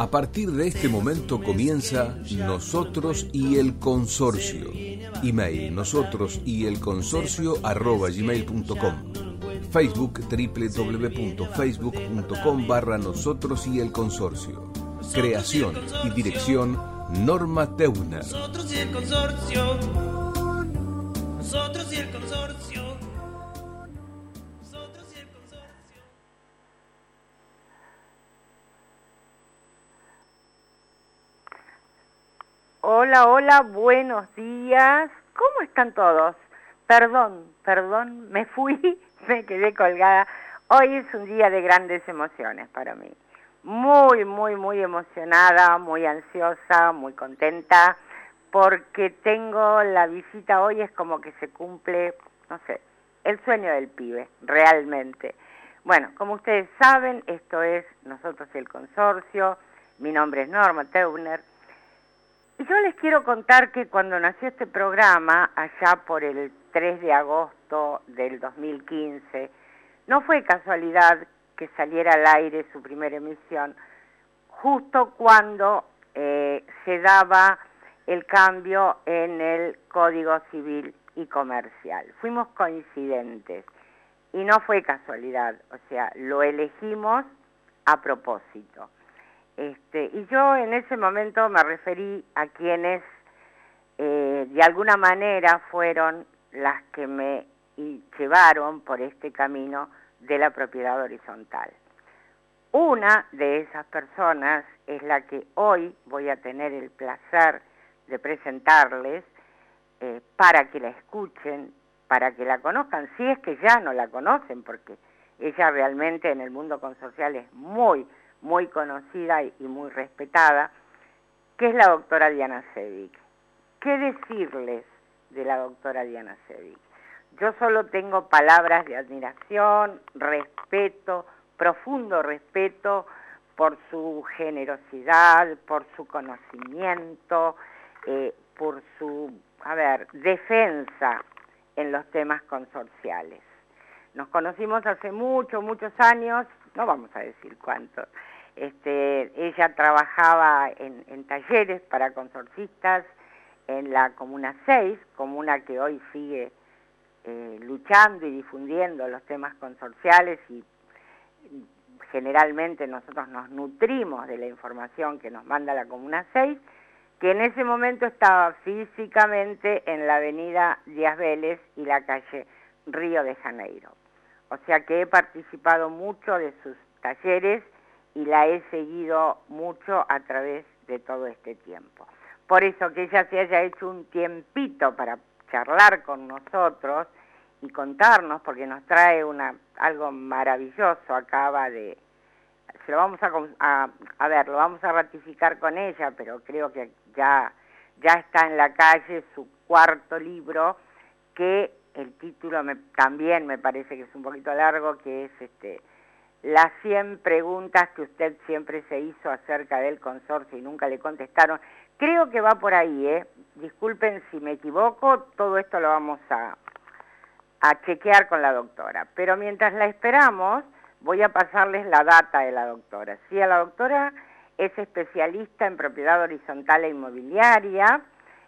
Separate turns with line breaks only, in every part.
A partir de este momento comienza Nosotros y el Consorcio. Email nosotros y el consorcio arroba gmail.com. Facebook www.facebook.com barra nosotros y el consorcio. Creación y dirección Norma Teuner. Nosotros y el consorcio.
Hola, buenos días. ¿Cómo están todos? Perdón, perdón, me fui, me quedé colgada. Hoy es un día de grandes emociones para mí. Muy, muy, muy emocionada, muy ansiosa, muy contenta, porque tengo la visita hoy, es como que se cumple, no sé, el sueño del pibe, realmente. Bueno, como ustedes saben, esto es Nosotros y el Consorcio. Mi nombre es Norma Teuner yo les quiero contar que cuando nació este programa, allá por el 3 de agosto del 2015, no fue casualidad que saliera al aire su primera emisión, justo cuando eh, se daba el cambio en el Código Civil y Comercial. Fuimos coincidentes y no fue casualidad, o sea, lo elegimos a propósito. Este, y yo en ese momento me referí a quienes eh, de alguna manera fueron las que me llevaron por este camino de la propiedad horizontal. Una de esas personas es la que hoy voy a tener el placer de presentarles eh, para que la escuchen, para que la conozcan, si es que ya no la conocen, porque ella realmente en el mundo consorcial es muy, muy conocida y muy respetada, que es la doctora Diana Sevic. ¿Qué decirles de la doctora Diana Sevic? Yo solo tengo palabras de admiración, respeto, profundo respeto por su generosidad, por su conocimiento, eh, por su, a ver, defensa en los temas consorciales. Nos conocimos hace muchos, muchos años, no vamos a decir cuántos, este, ella trabajaba en, talleres para consorcistas en la Comuna 6, comuna que hoy sigue eh, luchando y difundiendo los temas consorciales y generalmente nosotros nos nutrimos de la información que nos manda la Comuna 6, que en ese momento estaba físicamente en la avenida Díaz Vélez y la calle Río de Janeiro. O sea que he participado mucho de sus talleres y la he seguido mucho a través de todo este tiempo. Por eso que ella se haya hecho un tiempito para charlar con nosotros y contarnos, porque nos trae una, algo maravilloso, acaba de, se lo vamos a, a, ver, lo vamos a ratificar con ella, pero creo que ya, ya está en la calle su cuarto libro, que el título me, también me parece que es un poquito largo, que es este las 100 preguntas que usted siempre se hizo acerca del consorcio y nunca le contestaron. Creo que va por ahí, ¿eh? Disculpen si me equivoco, todo esto lo vamos a, a chequear con la doctora. Pero mientras la esperamos, voy a pasarles la data de la doctora. Sí, la doctora es especialista en propiedad horizontal e inmobiliaria,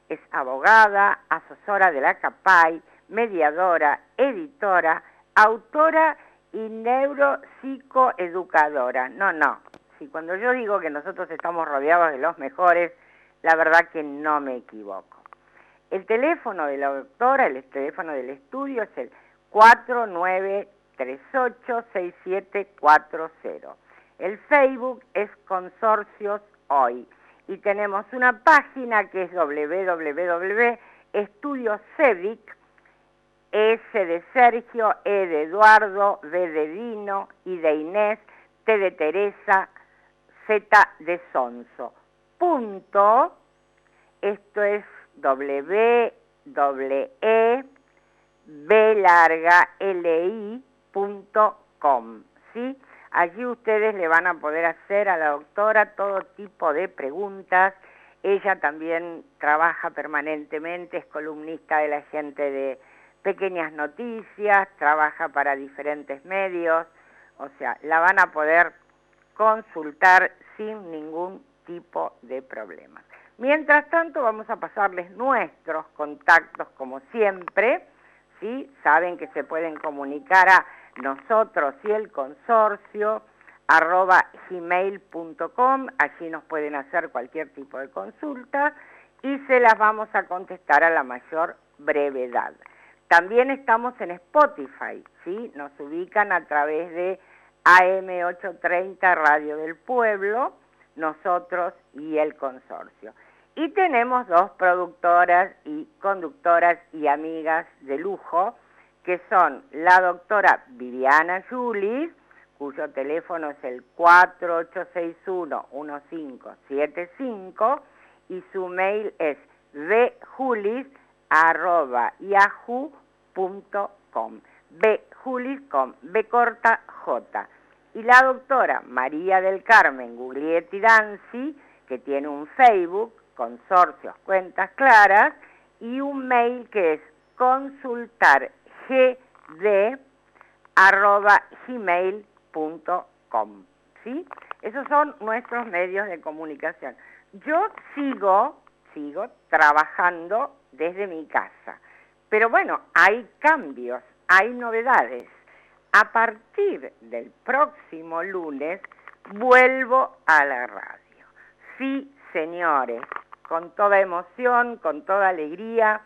es abogada, asesora de la CAPAI, mediadora, editora, autora y neuropsicoeducadora. No, no. Si cuando yo digo que nosotros estamos rodeados de los mejores, la verdad que no me equivoco. El teléfono de la doctora, el teléfono del estudio es el 49386740. El Facebook es Consorcios Hoy. Y tenemos una página que es www.estudioscevic.com S de Sergio, E de Eduardo, V de Dino, I de Inés, T de Teresa, Z de Sonso. Punto, esto es W, ¿sí? Allí ustedes le van a poder hacer a la doctora todo tipo de preguntas. Ella también trabaja permanentemente, es columnista de la gente de pequeñas noticias, trabaja para diferentes medios, o sea, la van a poder consultar sin ningún tipo de problemas. Mientras tanto, vamos a pasarles nuestros contactos como siempre, ¿sí? Saben que se pueden comunicar a nosotros y el consorcio arroba gmail.com, allí nos pueden hacer cualquier tipo de consulta y se las vamos a contestar a la mayor brevedad. También estamos en Spotify, ¿sí? Nos ubican a través de AM830 Radio del Pueblo, nosotros y el consorcio. Y tenemos dos productoras y conductoras y amigas de lujo, que son la doctora Viviana Julis, cuyo teléfono es el 4861-1575, y su mail es con B corta J. Y la doctora María del Carmen Guglietti Danzi, que tiene un Facebook, Consorcios Cuentas Claras, y un mail que es consultargd.gmail.com. ¿Sí? Esos son nuestros medios de comunicación. Yo sigo, sigo trabajando desde mi casa, pero bueno, hay cambios, hay novedades. A partir del próximo lunes vuelvo a la radio. Sí, señores, con toda emoción, con toda alegría,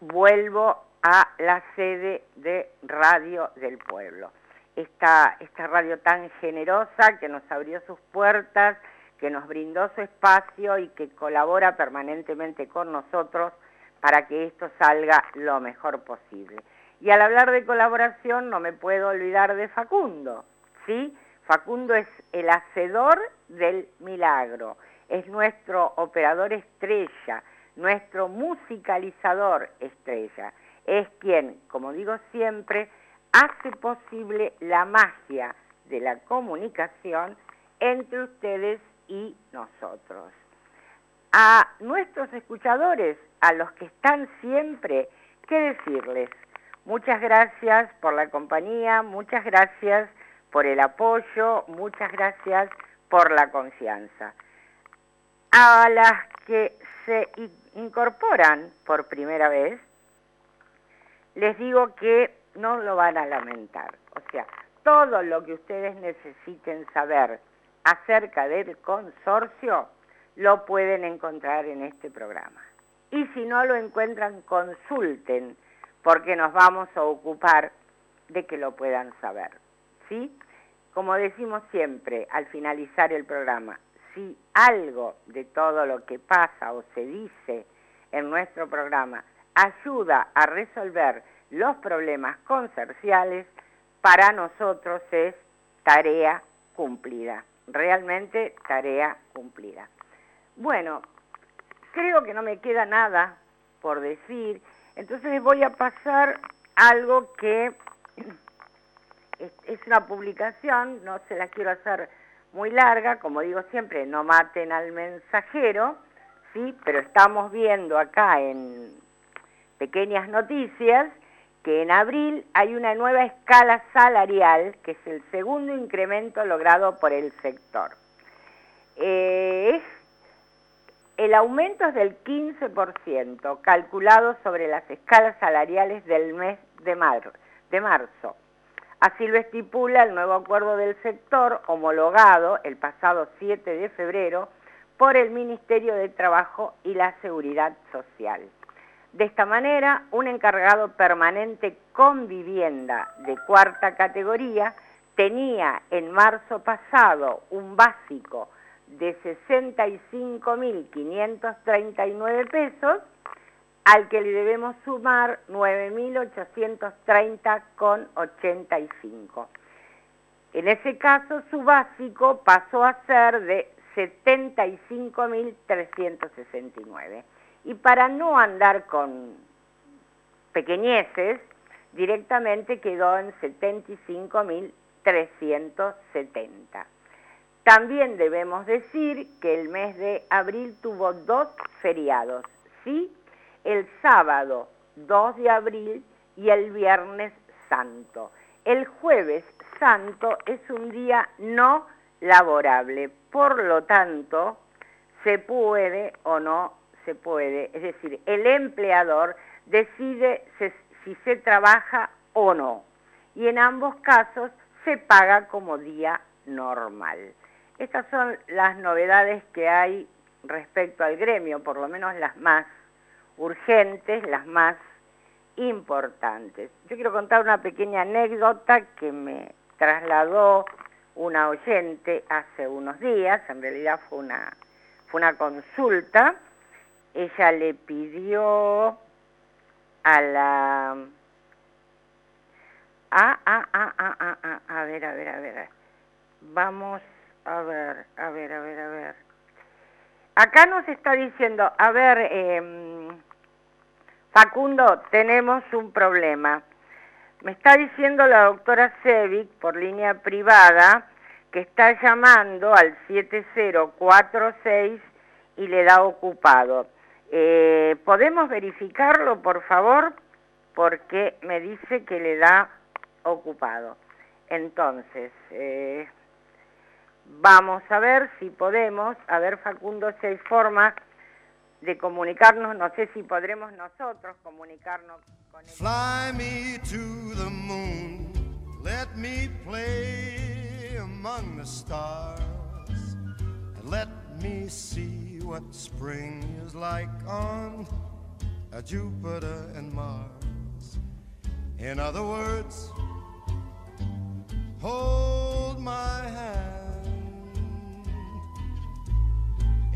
vuelvo a la sede de Radio del Pueblo. Esta, esta radio tan generosa que nos abrió sus puertas que nos brindó su espacio y que colabora permanentemente con nosotros para que esto salga lo mejor posible. Y al hablar de colaboración no me puedo olvidar de Facundo, ¿sí? Facundo es el hacedor del milagro, es nuestro operador estrella, nuestro musicalizador estrella, es quien, como digo siempre, hace posible la magia de la comunicación entre ustedes y nosotros. A nuestros escuchadores, a los que están siempre, ¿qué decirles? Muchas gracias por la compañía, muchas gracias por el apoyo, muchas gracias por la confianza. A las que se incorporan por primera vez, les digo que no lo van a lamentar. O sea, todo lo que ustedes necesiten saber acerca del consorcio lo pueden encontrar en este programa. Y si no lo encuentran, consulten, porque nos vamos a ocupar de que lo puedan saber. ¿Sí? Como decimos siempre al finalizar el programa, si algo de todo lo que pasa o se dice en nuestro programa ayuda a resolver los problemas consorciales, para nosotros es tarea cumplida realmente tarea cumplida. Bueno, creo que no me queda nada por decir, entonces voy a pasar algo que es una publicación, no se la quiero hacer muy larga, como digo siempre, no maten al mensajero, ¿sí? pero estamos viendo acá en pequeñas noticias que en abril hay una nueva escala salarial, que es el segundo incremento logrado por el sector. Eh, el aumento es del 15%, calculado sobre las escalas salariales del mes de, marzo. Así lo estipula el nuevo acuerdo del sector, homologado el pasado 7 de febrero por el Ministerio de Trabajo y la Seguridad Social. De esta manera, un encargado permanente con vivienda de cuarta categoría tenía en marzo pasado un básico de 65.539 pesos, al que le debemos sumar 9.830,85. En ese caso, su básico pasó a ser de 75.369 y para no andar con pequeñeces, directamente quedó en 75.370. También debemos decir que el mes de abril tuvo dos feriados, ¿sí? El sábado 2 de abril y el viernes santo. El jueves santo es un día no laborable. Por lo tanto, se puede o no se puede, es decir, el empleador decide si se trabaja o no. Y en ambos casos se paga como día normal. Estas son las novedades que hay respecto al gremio, por lo menos las más urgentes, las más importantes. Yo quiero contar una pequeña anécdota que me trasladó una oyente hace unos días, en realidad fue una, fue una consulta. Ella le pidió a la... Ah, ah, ah, ah, ah, ah, a ver, a ver, a ver. Vamos a ver, a ver, a ver, a ver. Acá nos está diciendo, a ver, eh, Facundo, tenemos un problema. Me está diciendo la doctora Sevic por línea privada que está llamando al 7046 y le da ocupado. Eh, ¿Podemos verificarlo, por favor? Porque me dice que le da ocupado. Entonces, eh, vamos a ver si podemos, a ver Facundo, si hay forma de comunicarnos, no sé si podremos nosotros comunicarnos con él. Fly me to the moon, let me play among the stars, and let me see what spring is like on a Jupiter and Mars. In other words, hold my hand.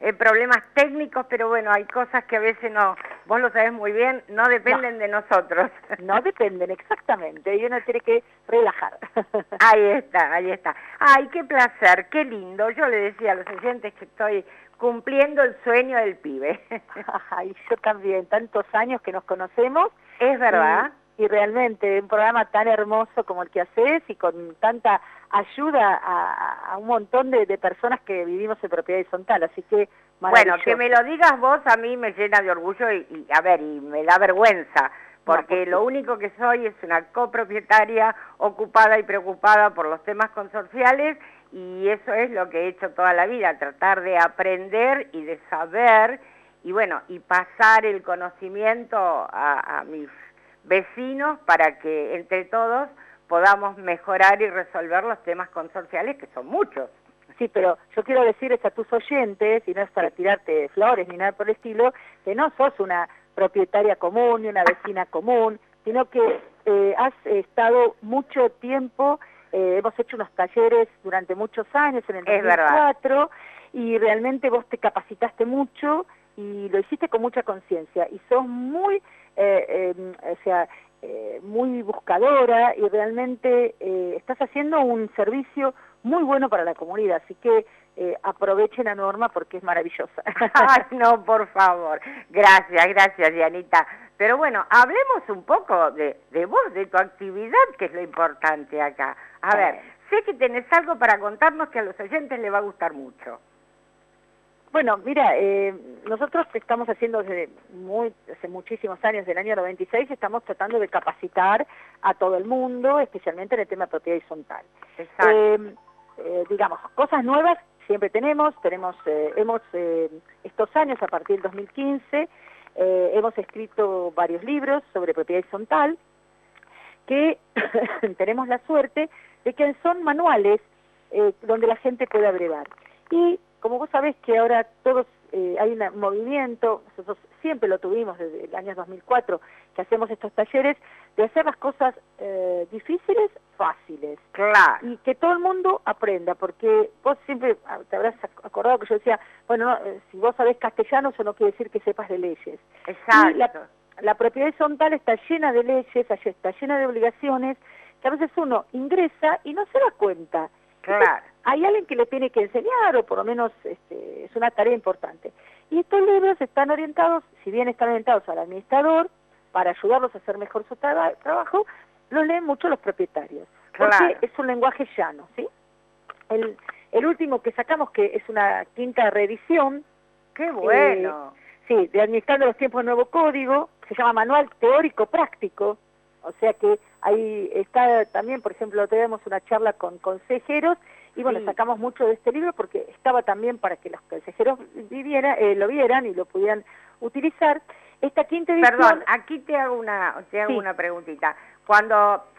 eh, problemas técnicos, pero bueno, hay cosas que a veces no, vos lo sabés muy bien, no dependen de nosotros.
No dependen, exactamente, y uno tiene que relajar.
Ahí está, ahí está. Ay, qué placer, qué lindo. Yo le decía a los oyentes que estoy cumpliendo el sueño del pibe.
Ay, yo también, tantos años que nos conocemos.
Es verdad.
Y, realmente un programa tan hermoso como el que haces y con tanta ayuda a, un montón de, personas que vivimos en propiedad horizontal, así que
Bueno, que me lo digas vos a mí me llena de orgullo y, a ver, y me da vergüenza, porque lo único que soy es una copropietaria ocupada y preocupada por los temas consorciales y eso es lo que he hecho toda la vida, tratar de aprender y de saber y bueno, y pasar el conocimiento a, mis vecinos para que entre todos podamos mejorar y resolver los temas consorciales, que son muchos.
Sí, pero yo quiero decirles a tus oyentes, y no es para tirarte flores ni nada por el estilo, que no sos una propietaria común ni una vecina común, sino que eh, has estado mucho tiempo, eh, hemos hecho unos talleres durante muchos años, en el 2004, y realmente vos te capacitaste mucho y lo hiciste con mucha conciencia, y sos muy, o sea, muy buscadora y realmente estás haciendo un servicio muy bueno para la comunidad, así que eh, aprovechen a Norma porque es maravillosa.
Ay, no, por favor. Gracias, gracias, Dianita. Pero bueno, hablemos un poco de, de vos, de tu actividad, que es lo importante acá. A ver, sé que tenés algo para contarnos que a los oyentes les va a gustar mucho.
Bueno, mira, eh, nosotros estamos haciendo desde muy, hace muchísimos años, del año 96, estamos tratando de capacitar a todo el mundo, especialmente en el tema de propiedad horizontal. Exacto. Eh, eh, digamos, cosas nuevas siempre tenemos, tenemos, eh, hemos, estos años, a partir del 2015, hemos escrito varios libros sobre propiedad horizontal, que tenemos la suerte de que son manuales donde la gente puede abrevar. Y como vos sabés que ahora todos hay un movimiento, nosotros siempre lo tuvimos desde el año 2004, que hacemos estos talleres, de hacer las cosas eh, difíciles fáciles.
Claro.
Y que todo el mundo aprenda, porque vos siempre ah, te habrás acordado que yo decía, bueno, eh, si vos sabés castellano, eso no quiere decir que sepas de leyes.
Exacto.
la, propiedad horizontal está llena de leyes, está llena de obligaciones, que a veces uno ingresa y no se da cuenta.
Claro.
hay alguien que le tiene que enseñar, o por lo menos este, es una tarea importante. Y estos libros están orientados, si bien están orientados al administrador, para ayudarlos a hacer mejor su trabajo, los leen mucho los propietarios. Porque es un lenguaje llano, ¿sí? El, el último que sacamos, que es una quinta reedición.
¡Qué bueno!
Eh, sí, de Administrando los Tiempos de Nuevo Código, se llama Manual Teórico Práctico, o sea que ahí está también, por ejemplo, tenemos una charla con consejeros y bueno, sacamos mucho de este libro porque estaba también para que los consejeros viviera, eh, lo vieran y lo pudieran utilizar. Esta quinta edición...
Perdón, aquí te hago una, te hago una preguntita. Cuando,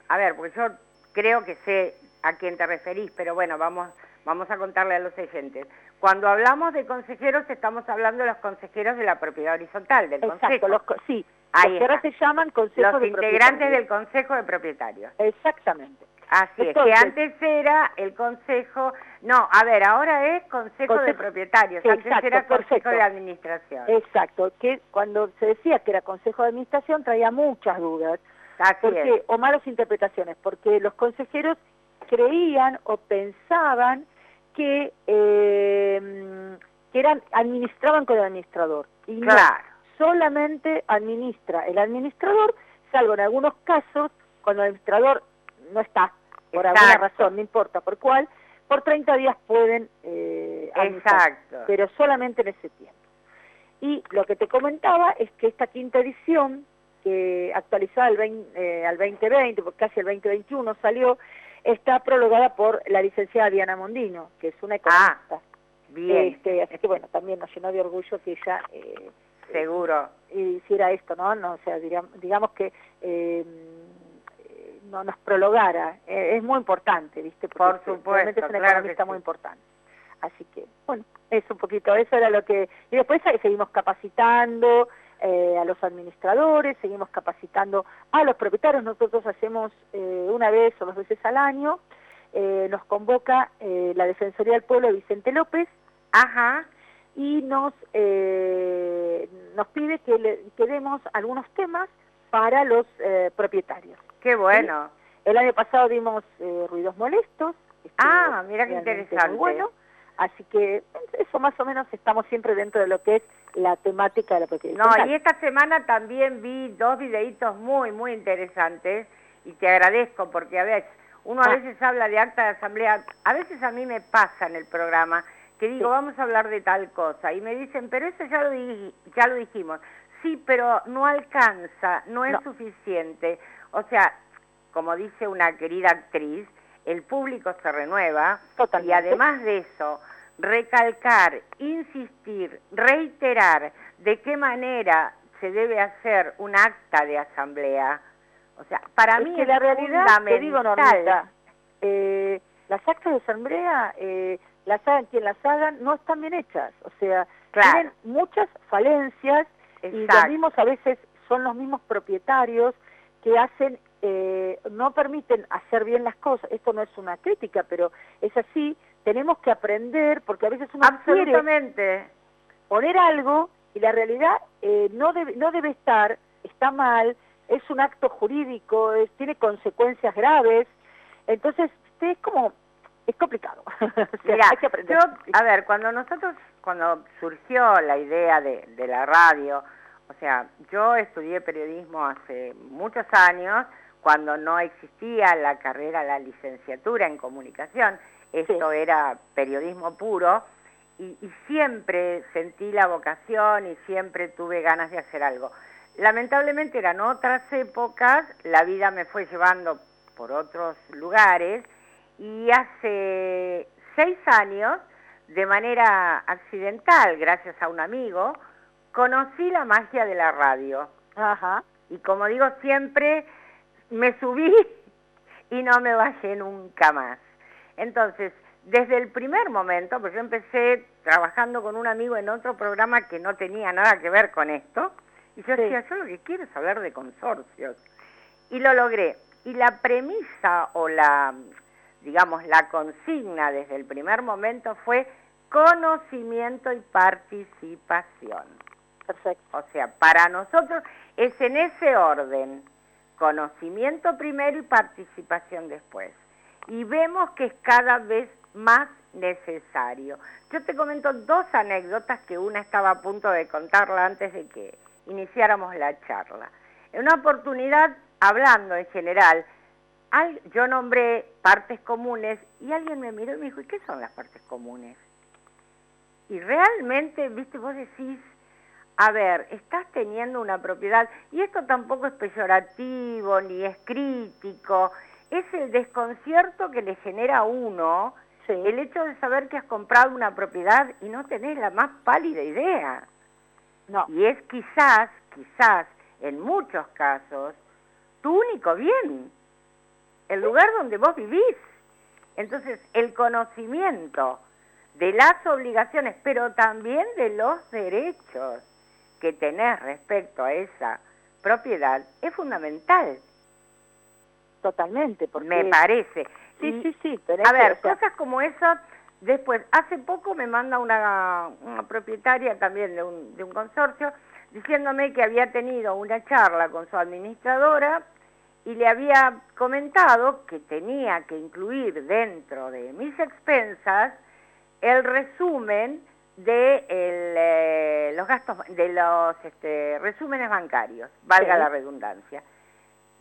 a ver, porque yo creo que sé a quién te referís, pero bueno, vamos, vamos a contarle a los oyentes. Cuando hablamos de consejeros, estamos hablando de los consejeros de la propiedad horizontal, del
Exacto,
Los,
sí, Ahí los que se llaman
los integrantes del consejo de propietarios.
Exactamente.
Así es, que antes era el consejo, no, a ver, ahora es consejo, de propietarios, antes era consejo de administración.
Exacto, que cuando se decía que era consejo de administración traía muchas dudas, porque, o malas interpretaciones, porque los consejeros creían o pensaban que, eh, que eran, administraban con el administrador. Y
claro.
Solamente administra el administrador, salvo en algunos casos, cuando el administrador no está, por alguna razón, no importa por cuál, por 30 días pueden eh,
Exacto.
pero solamente en ese tiempo. Y lo que te comentaba es que esta quinta edición, que actualizada al, 20, eh, al 2020, porque casi el 2021 salió, está prologada por la licenciada Diana Mondino, que es una economista. Ah,
bien.
Este, así que bueno, también nos llenó de orgullo que ella...
Eh, Seguro.
hiciera esto, ¿no? no o sea, digamos, que... Eh, no nos prologara. Eh, es muy importante, ¿viste?
Por supuesto, realmente
es una economista muy importante. Así que, bueno, es un poquito, eso era lo que... Y después seguimos capacitando eh, a los administradores, seguimos capacitando a los propietarios. Nosotros hacemos eh, una vez o dos veces al año, nos convoca la Defensoría del Pueblo Vicente López.
Ajá.
Y nos, nos pide que, le, que demos algunos temas para los propietarios.
Qué bueno.
El año pasado dimos eh, ruidos molestos.
Ah, mira qué interesante.
bueno, así que eso más o menos estamos siempre dentro de lo que es la temática de la propiedad.
No, y esta semana también vi dos videitos muy, muy interesantes y te agradezco porque a veces, uno a ah. veces habla de acta de asamblea, a veces a mí me pasa en el programa que digo, vamos a hablar de tal cosa, y me dicen, pero eso ya lo, ya lo dijimos. Sí, pero no alcanza, no es suficiente. O sea, como dice una querida actriz, el público se renueva y además de eso, recalcar, insistir, reiterar de qué manera se debe hacer un acta de asamblea, O sea, para mí
que
es
la realidad, te digo,
fundamental.
eh, las actas de asamblea, eh, las hagan quien las hagan, no están bien hechas. O sea,
Claro.
tienen muchas falencias y los mismos a veces son los mismos propietarios que hacen, eh, no permiten hacer bien las cosas. Esto no es una crítica, pero es así. Tenemos que aprender, porque a veces uno quiere
Absolutamente.
poner algo y la realidad eh, no, debe, no debe estar, está mal, es un acto jurídico, es- tiene consecuencias graves. Entonces, es como, es complicado.
Mira,
hay que aprender.
yo, a ver, cuando nosotros, cuando surgió la idea de, de la radio, o sea, yo estudié periodismo hace muchos años, cuando no existía la carrera, la licenciatura en comunicación, esto era periodismo puro, y, y siempre sentí la vocación y siempre tuve ganas de hacer algo. Lamentablemente eran otras épocas, la vida me fue llevando por otros lugares y hace seis años, de manera accidental, gracias a un amigo, conocí la magia de la radio.
Ajá.
Y como digo siempre, me subí y no me bajé nunca más. Entonces, desde el primer momento, pues yo empecé trabajando con un amigo en otro programa que no tenía nada que ver con esto, y yo
Sí.
decía, yo lo que quiero es hablar de consorcios. Y lo logré. Y la premisa o la, digamos, la consigna desde el primer momento fue conocimiento y participación.
Perfecto.
O sea, para nosotros es en ese orden, conocimiento primero y participación después. Y vemos que es cada vez más necesario. Yo te comento dos anécdotas que una estaba a punto de contarla antes de que iniciáramos la charla. En una oportunidad, hablando en general, al- yo nombré partes comunes y alguien me miró y me dijo, ¿y qué son las partes comunes? Y realmente, viste, vos decís, a ver, estás teniendo una propiedad, y esto tampoco es peyorativo ni es crítico, es el desconcierto que le genera a uno
Sí.
el hecho de saber que has comprado una propiedad y no tenés la más pálida idea.
No.
Y es quizás, quizás, en muchos casos, tu único bien, el lugar donde vos vivís. Entonces, el conocimiento de las obligaciones, pero también de los derechos que tenés respecto a esa propiedad, es fundamental,
Totalmente. Porque...
me parece.
Sí,
Y-
sí, sí. tenés
a ver, cosas como esa, después, hace poco me manda una, una propietaria también de un, de un consorcio diciéndome que había tenido una charla con su administradora y le había comentado que tenía que incluir dentro de mis expensas el resumen de el, eh, los gastos, de los este, resúmenes bancarios, valga
Sí.
la redundancia.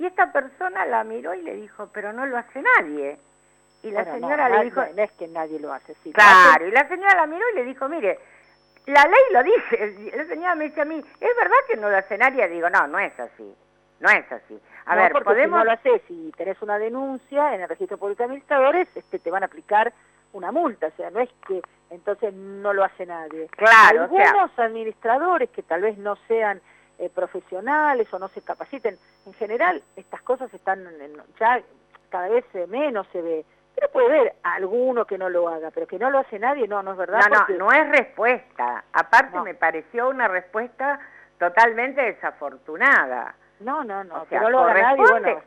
Y esta persona la miró y le dijo, pero no lo hace nadie. Y la
bueno, no,
señora le dijo,
no es que nadie lo hace. Sí,
claro, y la señora la miró y le dijo, mire, la ley lo dice. La señora me dice a mí, ¿es verdad que no lo hace nadie? Digo, no, no es así, no es así. A
no,
ver,
porque
podemos...
si no lo haces y tenés una denuncia en el registro público de administradores, este, te van a aplicar una multa, o sea, no es que entonces no lo hace nadie.
Claro, o sea-
Algunos administradores que tal vez no sean eh, profesionales o no se capaciten, en general estas cosas están en- ya cada vez menos se ve. Pero puede haber alguno que no lo haga, pero que no lo hace nadie, no, no es verdad.
No, no, no es respuesta. Aparte
No.
me pareció una respuesta totalmente desafortunada.
No, no, no,
O sea,
no lo haga nadie,
corresponde.
bueno,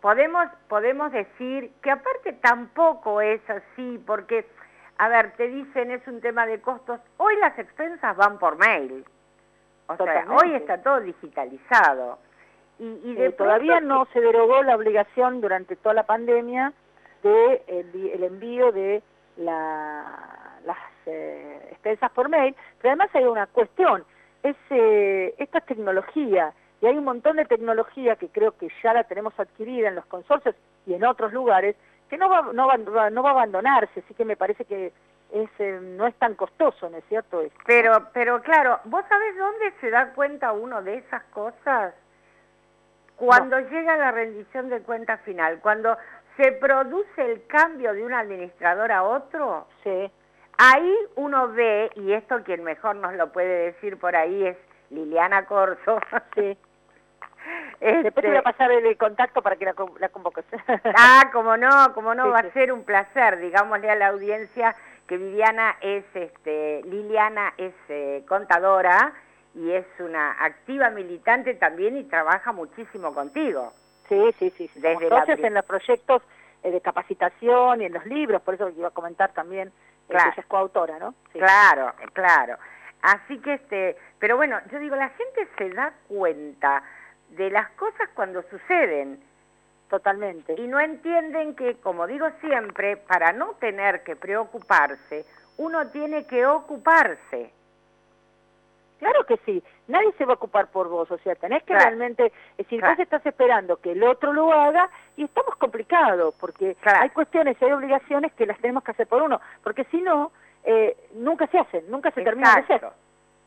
Podemos, podemos decir que aparte tampoco es así, porque, a ver, te dicen es un tema de costos. Hoy las expensas van por mail. O sea, hoy está todo digitalizado. Y, y de
Eh, todavía
pronto
no se derogó la obligación durante toda la pandemia de el, el envío de la- las eh, expensas por mail, pero además hay una cuestión, es, eh, esto es tecnología, y hay un montón de tecnología que creo que ya la tenemos adquirida en los consorcios y en otros lugares, que no va, no va, no va a abandonarse, así que me parece que es, eh, no es tan costoso, ¿no es cierto? esto?
Pero, pero claro, ¿vos sabés dónde se da cuenta uno de esas cosas? Cuando llega la rendición de cuenta final, cuando se produce el cambio de un administrador a otro,
Sí,
ahí uno ve, y esto quien mejor nos lo puede decir por ahí es Liliana Corso,
sí, Después te voy a este pasar el contacto para que la, la convoques.
ah, como no, como no, va a ser un placer, digámosle a la audiencia que Viviana es, este, Liliana es eh, contadora y es una activa militante también y trabaja muchísimo contigo.
Sí, sí, sí. Desde Entonces en los proyectos eh, de capacitación y en los libros, por eso iba a comentar también, eh, claro. ella es coautora, ¿no?
Claro, claro. Así que, este, pero bueno, yo digo, la gente se da cuenta de las cosas cuando suceden.
Totalmente.
Y no entienden que, como digo siempre, para no tener que preocuparse, uno tiene que ocuparse.
Claro que sí, nadie se va a ocupar por vos, o sea, tenés que realmente, es decir, vos estás esperando que el otro lo haga y estamos complicados, porque hay cuestiones, hay obligaciones que las tenemos que hacer por uno, porque si no, eh, nunca se hacen, nunca se terminan de hacer.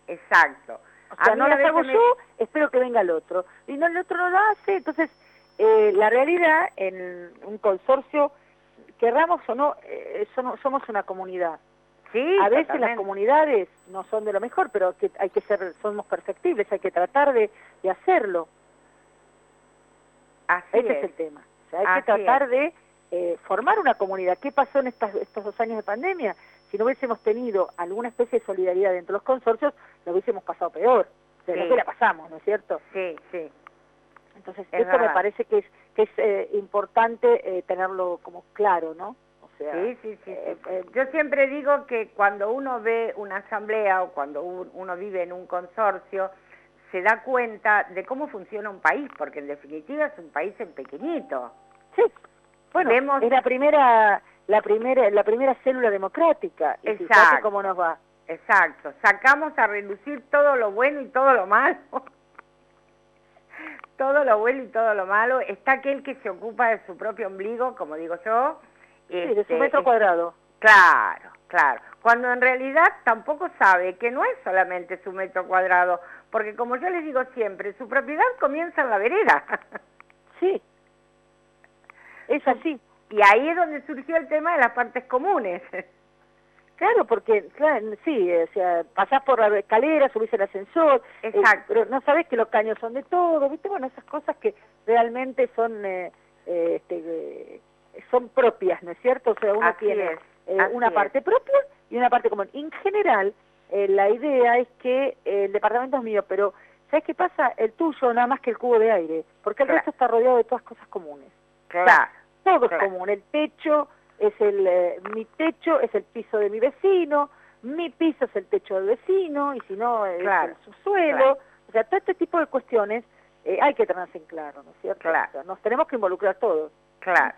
Exacto.
O sea, no las hago yo, espero que venga el otro. Y no el otro no lo hace, entonces eh, la realidad en un consorcio, querramos o no, eh, somos, una comunidad.
Sí,
a veces las comunidades no son de lo mejor, pero que hay que ser, somos perfectibles, hay que tratar de, hacerlo.
Así
Ese es. el tema. O sea, hay que tratar de eh, formar una comunidad. ¿Qué pasó en estas, estos dos años de pandemia? Si no hubiésemos tenido alguna especie de solidaridad dentro de los consorcios, lo hubiésemos pasado peor. De lo que la pasamos, ¿no es cierto?
Sí, sí.
Entonces, esto me parece que es, que es eh, importante eh, tenerlo como claro, ¿no?
O sea, sí, sí, sí, eh, Yo siempre digo que cuando uno ve una asamblea o cuando uno vive en un consorcio, se da cuenta de cómo funciona un país, porque en definitiva es un país en pequeñito.
Sí, bueno, es la primera, la primera, la primera célula democrática. Y Exacto. cómo nos va.
Exacto. Sacamos a relucir todo lo bueno y todo lo malo. todo lo bueno y todo lo malo. Está aquel que se ocupa de su propio ombligo, como digo yo.
Sí, de su este, metro cuadrado.
Claro, claro. Cuando en realidad tampoco sabe que no es solamente su metro cuadrado, porque como yo les digo siempre, su propiedad comienza en la vereda.
sí, es así.
Y ahí es donde surgió el tema de las partes comunes.
Claro, porque claro, sí, o sea, pasás por la escalera, subís el ascensor,
eh, Exacto.
pero no sabés que los caños son de todo, ¿viste? Bueno, esas cosas que realmente son eh, eh, este, son propias, ¿no es cierto? O sea, uno tiene una parte propia y una parte común. En general, la idea es que el departamento es mío, pero ¿sabes qué pasa? El tuyo nada más que el cubo de aire, porque el resto está rodeado de todas cosas comunes.
Claro.
Todo es común, el techo es el, eh, mi techo es el piso de mi vecino, mi piso es el techo del vecino, y si no, es el subsuelo. O sea, todo este tipo de cuestiones eh, hay que tenerse en claro, ¿no es cierto?
Claro.
nos tenemos que involucrar todos.
Claro.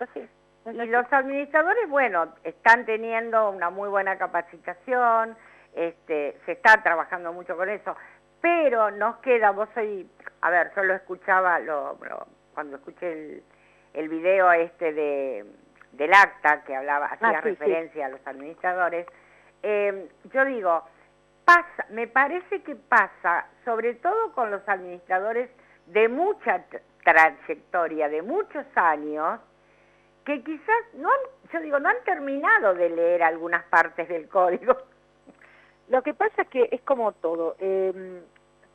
Y los administradores, bueno, están teniendo una muy buena capacitación, este, se está trabajando mucho con eso, pero nos queda, vos soy, a ver, yo lo escuchaba, lo, cuando escuché el, el video este de del acta que hablaba, hacía ah, referencia a los administradores, eh, yo digo, pasa, me parece que pasa, sobre todo con los administradores de mucha trayectoria, de muchos años, que quizás no han, yo digo, no han terminado de leer algunas partes del código.
Lo que pasa es que es como todo, eh,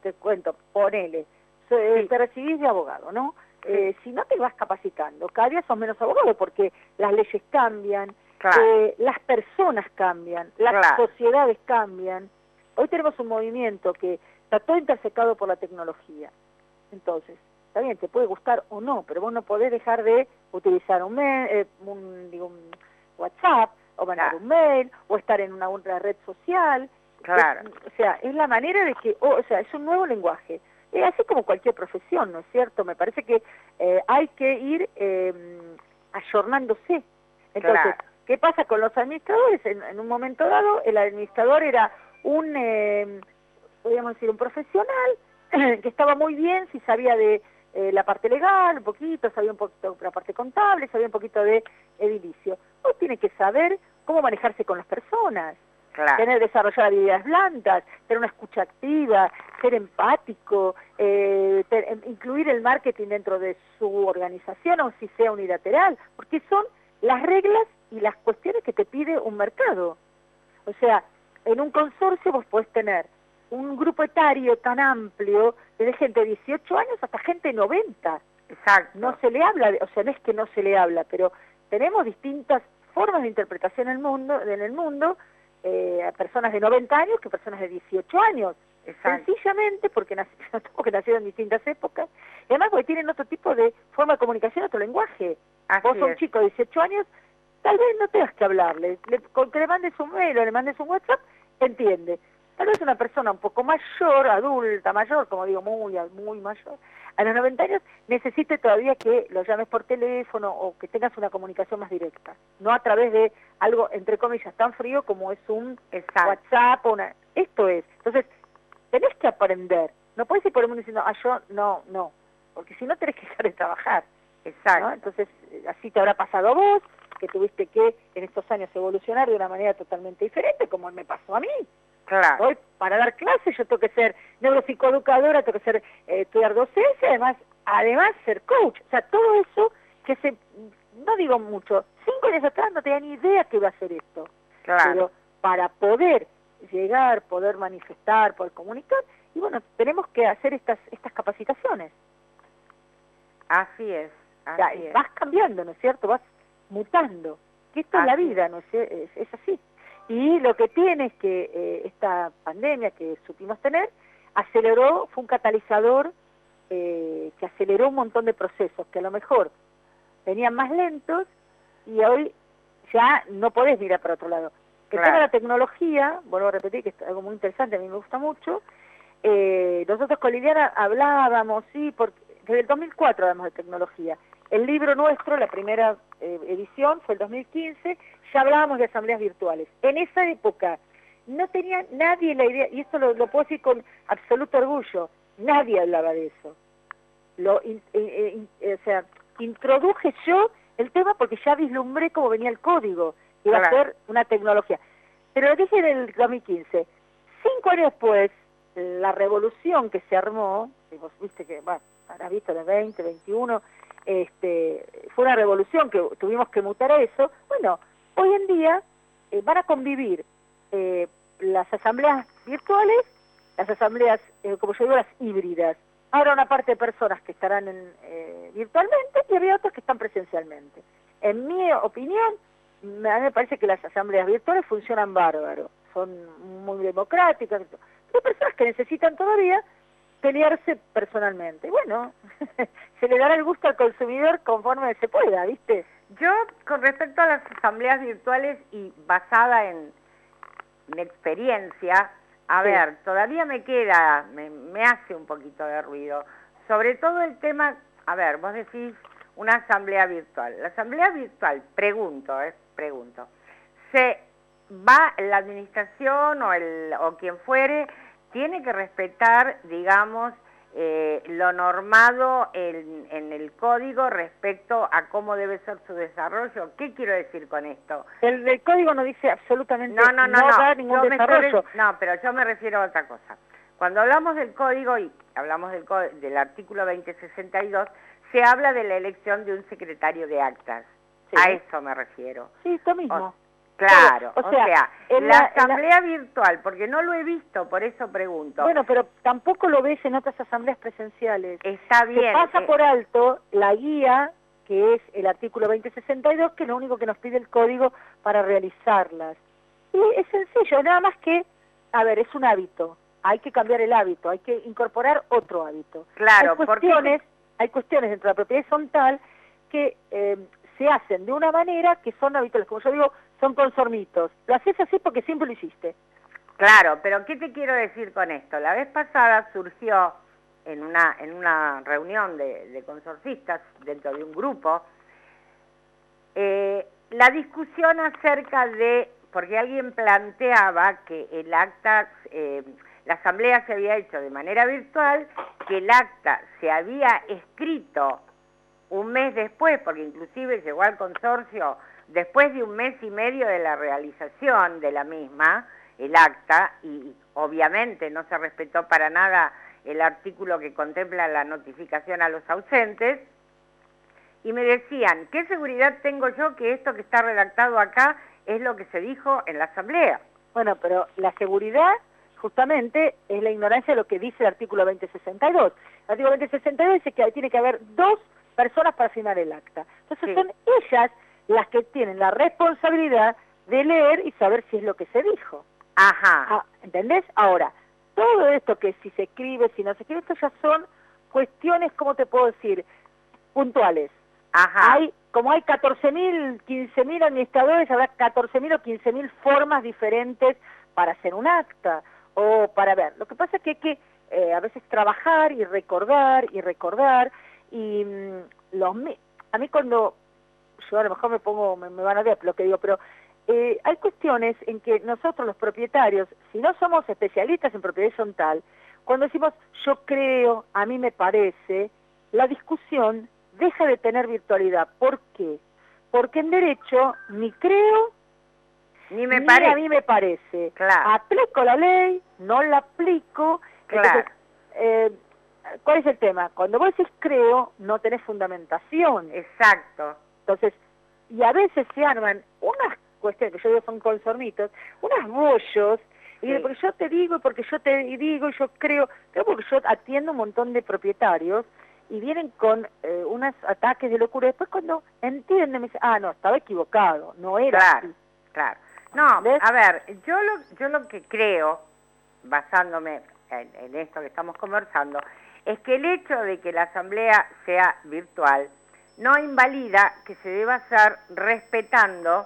te cuento, ponele, te recibís de abogado, ¿no? Eh, si no te vas capacitando, cada día son menos abogados porque las leyes cambian, eh, las personas cambian, las sociedades cambian. Hoy tenemos un movimiento que está todo intersecado por la tecnología. Entonces, está bien, te puede gustar o no, pero vos no podés dejar de utilizar un, eh, un, WhatsApp o mandar un mail o estar en una, otra red social.
Claro.
o sea, es la manera de que, o sea, es un nuevo lenguaje así como cualquier profesión, ¿no es cierto? Me parece que eh, hay que ir eh, ayornándose. Entonces, ¿qué pasa con los administradores? En, un momento dado, el administrador era un, eh, podríamos decir, un profesional que estaba muy bien, si sabía de eh, la parte legal, un poquito, sabía un poquito de la parte contable, sabía un poquito de edilicio. Uno tiene que saber cómo manejarse con las personas tener desarrollar habilidades blandas, tener una escucha activa, ser empático, eh, em, incluir el marketing dentro de su organización, o si sea unilateral, porque son las reglas y las cuestiones que te pide un mercado. O sea, en un consorcio vos podés tener un grupo etario tan amplio, desde gente de 18 años hasta gente de 90.
Exacto.
No se le habla, o sea, no es que no se le habla, pero tenemos distintas formas de interpretación en el mundo, en el mundo eh, a personas de 90 años que personas de 18 años. Sencillamente porque, nac porque nacieron en distintas épocas, y además porque tienen otro tipo de forma de comunicación, otro lenguaje. Vos sos un chico de 18 años, tal vez no tengas que hablarle, le, con que le mandes un mail o le mandes un WhatsApp, entiende. Tal vez una persona un poco mayor, adulta, mayor, como digo, muy, muy mayor, a los 90 años necesite todavía que lo llames por teléfono o que tengas una comunicación más directa, no a través de algo, entre comillas, tan frío como es un WhatsApp o una... Esto es. Entonces, tenés que aprender. No puedes ir por el mundo diciendo, ah, yo no, no, porque si no tenés que dejar de trabajar. Exacto. Entonces, eh, así te habrá pasado a vos, que tuviste que en estos años evolucionar de una manera totalmente diferente, como me pasó a mí. Claro. Hoy, para dar clases, yo tengo que ser neuropsicoeducadora, tengo que ser eh, estudiar docencia, además, además ser coach. O sea, todo eso que se, no digo mucho, cinco años atrás no tenía ni idea que iba a hacer esto. Claro. Pero para poder llegar, poder manifestar, poder comunicar, y bueno, tenemos que hacer estas, estas capacitaciones.
Así es. Así
Vas cambiando, ¿no es cierto? Vas mutando. Que esto es la vida, ¿no es, es así. Y lo que tiene es que eh, esta pandemia que supimos tener aceleró, fue un catalizador eh, que aceleró un montón de procesos que a lo mejor venían más lentos y hoy ya no podés mirar para otro lado. Que toda la tecnología, vuelvo a repetir que es algo muy interesante, a mí me gusta mucho, eh, nosotros con Liliana hablábamos, sí, porque desde el 2004 hablamos de tecnología. El libro nuestro, la primera edición, fue el 2015, ya hablábamos de asambleas virtuales. En esa época no tenía nadie la idea, y esto lo, puedo decir con absoluto orgullo, nadie hablaba de eso. Lo, eh, eh, eh, o sea, introduje yo el tema porque ya vislumbré cómo venía el código, iba a ser una tecnología. Pero lo dije en el 2015. Cinco años después, la revolución que se armó, vos viste que, bueno, habrás visto de 20, 21, este, fue una revolución que tuvimos que mutar a eso, bueno, Hoy en día eh, van a convivir eh, las asambleas virtuales, las asambleas, eh, como yo digo, las híbridas. Habrá una parte de personas que estarán virtualmente y había otras que están presencialmente. En mi opinión, a mí me parece que las asambleas virtuales funcionan bárbaro, son muy democráticas. Hay personas que necesitan todavía pelearse personalmente. Bueno, se le dará el gusto al consumidor conforme se pueda, ¿viste?
Yo, con respecto a las asambleas virtuales y basada en mi experiencia, a ver, todavía me queda, me, hace un poquito de ruido. Sobre todo el tema, a ver, vos decís una asamblea virtual. La asamblea virtual, pregunto, eh, pregunto, ¿se va la administración o, el, o quien fuere, tiene que respetar, digamos, eh, lo normado en, el código respecto a cómo debe ser su desarrollo. ¿Qué quiero decir con esto?
El, código no dice absolutamente no, no, no, no, ningún desarrollo.
no, pero yo me refiero a otra cosa. Cuando hablamos del código y hablamos del, del artículo 2062, se habla de la elección de un secretario de actas. A eso me refiero.
Sí, esto mismo.
Claro, o sea, en la, asamblea virtual, porque no lo he visto, por eso pregunto.
Bueno, pero tampoco lo ves en otras asambleas presenciales.
Está bien.
Se pasa eh. por alto la guía, que es el artículo 2062, que es lo único que nos pide el código para realizarlas. Y es sencillo, nada más que, a ver, es un hábito. Hay que cambiar el hábito, hay que incorporar otro hábito.
Claro,
hay cuestiones, hay cuestiones dentro de la propiedad horizontal que eh, se hacen de una manera que son habituales. Como yo digo, son consormitos. Lo haces así porque siempre lo hiciste.
Claro, pero ¿qué te quiero decir con esto? La vez pasada surgió en una, en una reunión de, consorcistas dentro de un grupo eh, la discusión acerca de, porque alguien planteaba que el acta, eh, la asamblea se había hecho de manera virtual, que el acta se había escrito un mes después, porque inclusive llegó al consorcio Después de un mes y medio de la realización de la misma, el acta, y obviamente no se respetó para nada el artículo que contempla la notificación a los ausentes, y me decían, ¿qué seguridad tengo yo que esto que está redactado acá es lo que se dijo en la asamblea?
Bueno, pero la seguridad justamente es la ignorancia de lo que dice el artículo 2062. El artículo 2062 dice que tiene que haber dos personas para firmar el acta. Entonces son ellas las que tienen la responsabilidad de leer y saber si es lo que se dijo.
Ajá.
Ah, ¿Entendés? Ahora, todo esto que si se escribe, si no se escribe, esto ya son cuestiones, ¿cómo te puedo decir? Puntuales.
Ajá.
Hay, como hay 14.000, 15.000 administradores, habrá 14.000 o 15.000 formas diferentes para hacer un acta o para ver. Lo que pasa es que hay que eh, a veces trabajar y recordar y recordar y mm, los a mí cuando yo a lo mejor me pongo me, van a ver lo que digo pero eh, hay cuestiones en que nosotros los propietarios si no somos especialistas en propiedad horizontal cuando decimos yo creo a mí me parece la discusión deja de tener virtualidad ¿por qué? porque en derecho ni creo
ni me parece.
a mí me parece.
Claro.
Aplico la ley, no la aplico.
Claro.
eh, ¿Cuál es el tema? Cuando vos decís creo, no tenés fundamentación.
Exacto.
Entonces, y a veces se arman unas cuestiones, que yo digo son consormitos, unos bollos, y porque yo te digo, porque yo te digo, y yo creo, creo porque yo atiendo un montón de propietarios, y vienen con eh, unos ataques de locura. Después cuando entienden, me dicen, ah, no, estaba equivocado, no era
claro, Claro. No, a ver, yo lo, yo lo que creo, basándome en, esto que estamos conversando, es que el hecho de que la asamblea sea virtual no invalida que se deba hacer respetando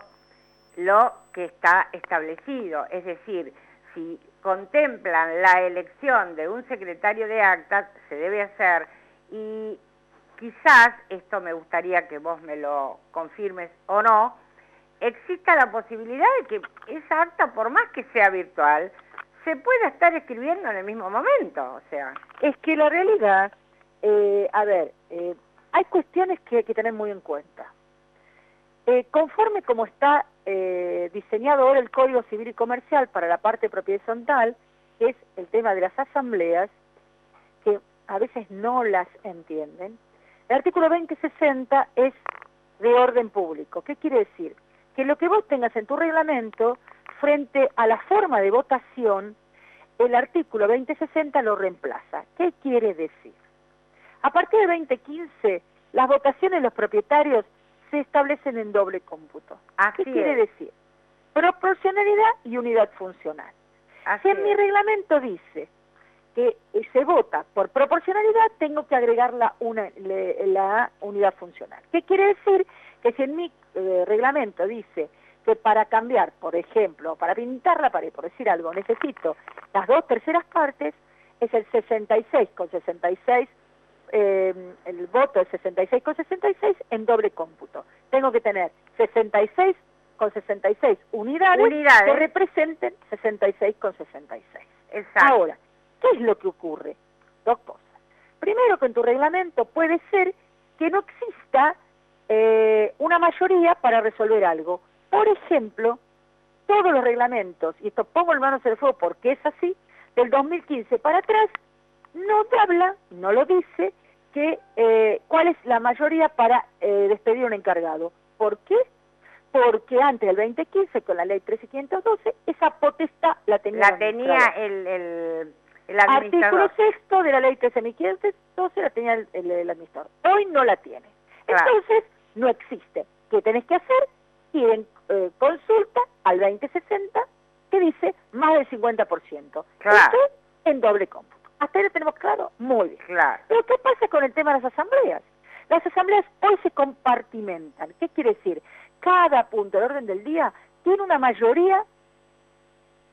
lo que está establecido. Es decir, si contemplan la elección de un secretario de actas, se debe hacer y quizás, esto me gustaría que vos me lo confirmes o no, exista la posibilidad de que esa acta, por más que sea virtual, se pueda estar escribiendo en el mismo momento, o sea.
Es que la realidad, eh, a ver, eh, hay cuestiones que hay que tener muy en cuenta. Eh, conforme como está diseñado ahora el Código Civil y Comercial para la parte propiedad horizontal, que es el tema de las asambleas, que a veces no las entienden, el artículo 2060 es de orden público. ¿Qué quiere decir? que lo que vos tengas en tu reglamento, frente a la forma de votación, el artículo 2060 lo reemplaza. ¿Qué quiere decir? A partir de 2015, las votaciones de los propietarios se establecen en doble cómputo. ¿Qué quiere decir? Proporcionalidad y unidad funcional. si en mi reglamento dice que se vota por proporcionalidad, tengo que agregar la, una, la unidad funcional. ¿Qué quiere decir? Que si en mi eh, reglamento dice que para cambiar, por ejemplo, para pintar la pared, por decir algo, necesito las dos terceras partes, es el 66 con 66, eh, el voto es 66 con 66 en doble cómputo. Tengo que tener 66 con 66 unidades,
unidades.
que representen 66 con 66.
Exacto.
Ahora, ¿qué es lo que ocurre? Dos cosas. Primero, que en tu reglamento puede ser que no exista eh, una mayoría para resolver algo. Por ejemplo, todos los reglamentos, y esto pongo el manos en el fuego porque es así, del 2015 para atrás, no te habla, no lo dice, que eh, cuál es la mayoría para eh, despedir a un encargado. ¿Por qué? Porque antes del 2015, con la ley 13512, esa potestad la tenía,
la tenía el, el, el
administrador. Artículo sexto de la ley 13512 la tenía el, el, administrador. Hoy no la tiene. Entonces, no existe. ¿Qué tenés que hacer? Ir en eh, consulta al 2060 que dice más del 50%.
Claro.
en doble cómputo. ¿Hasta ahí lo tenemos claro? Muy bien.
Claro.
Pero ¿qué pasa con el tema de las asambleas? Las asambleas hoy se compartimentan. ¿Qué quiere decir? Cada punto del orden del día tiene una mayoría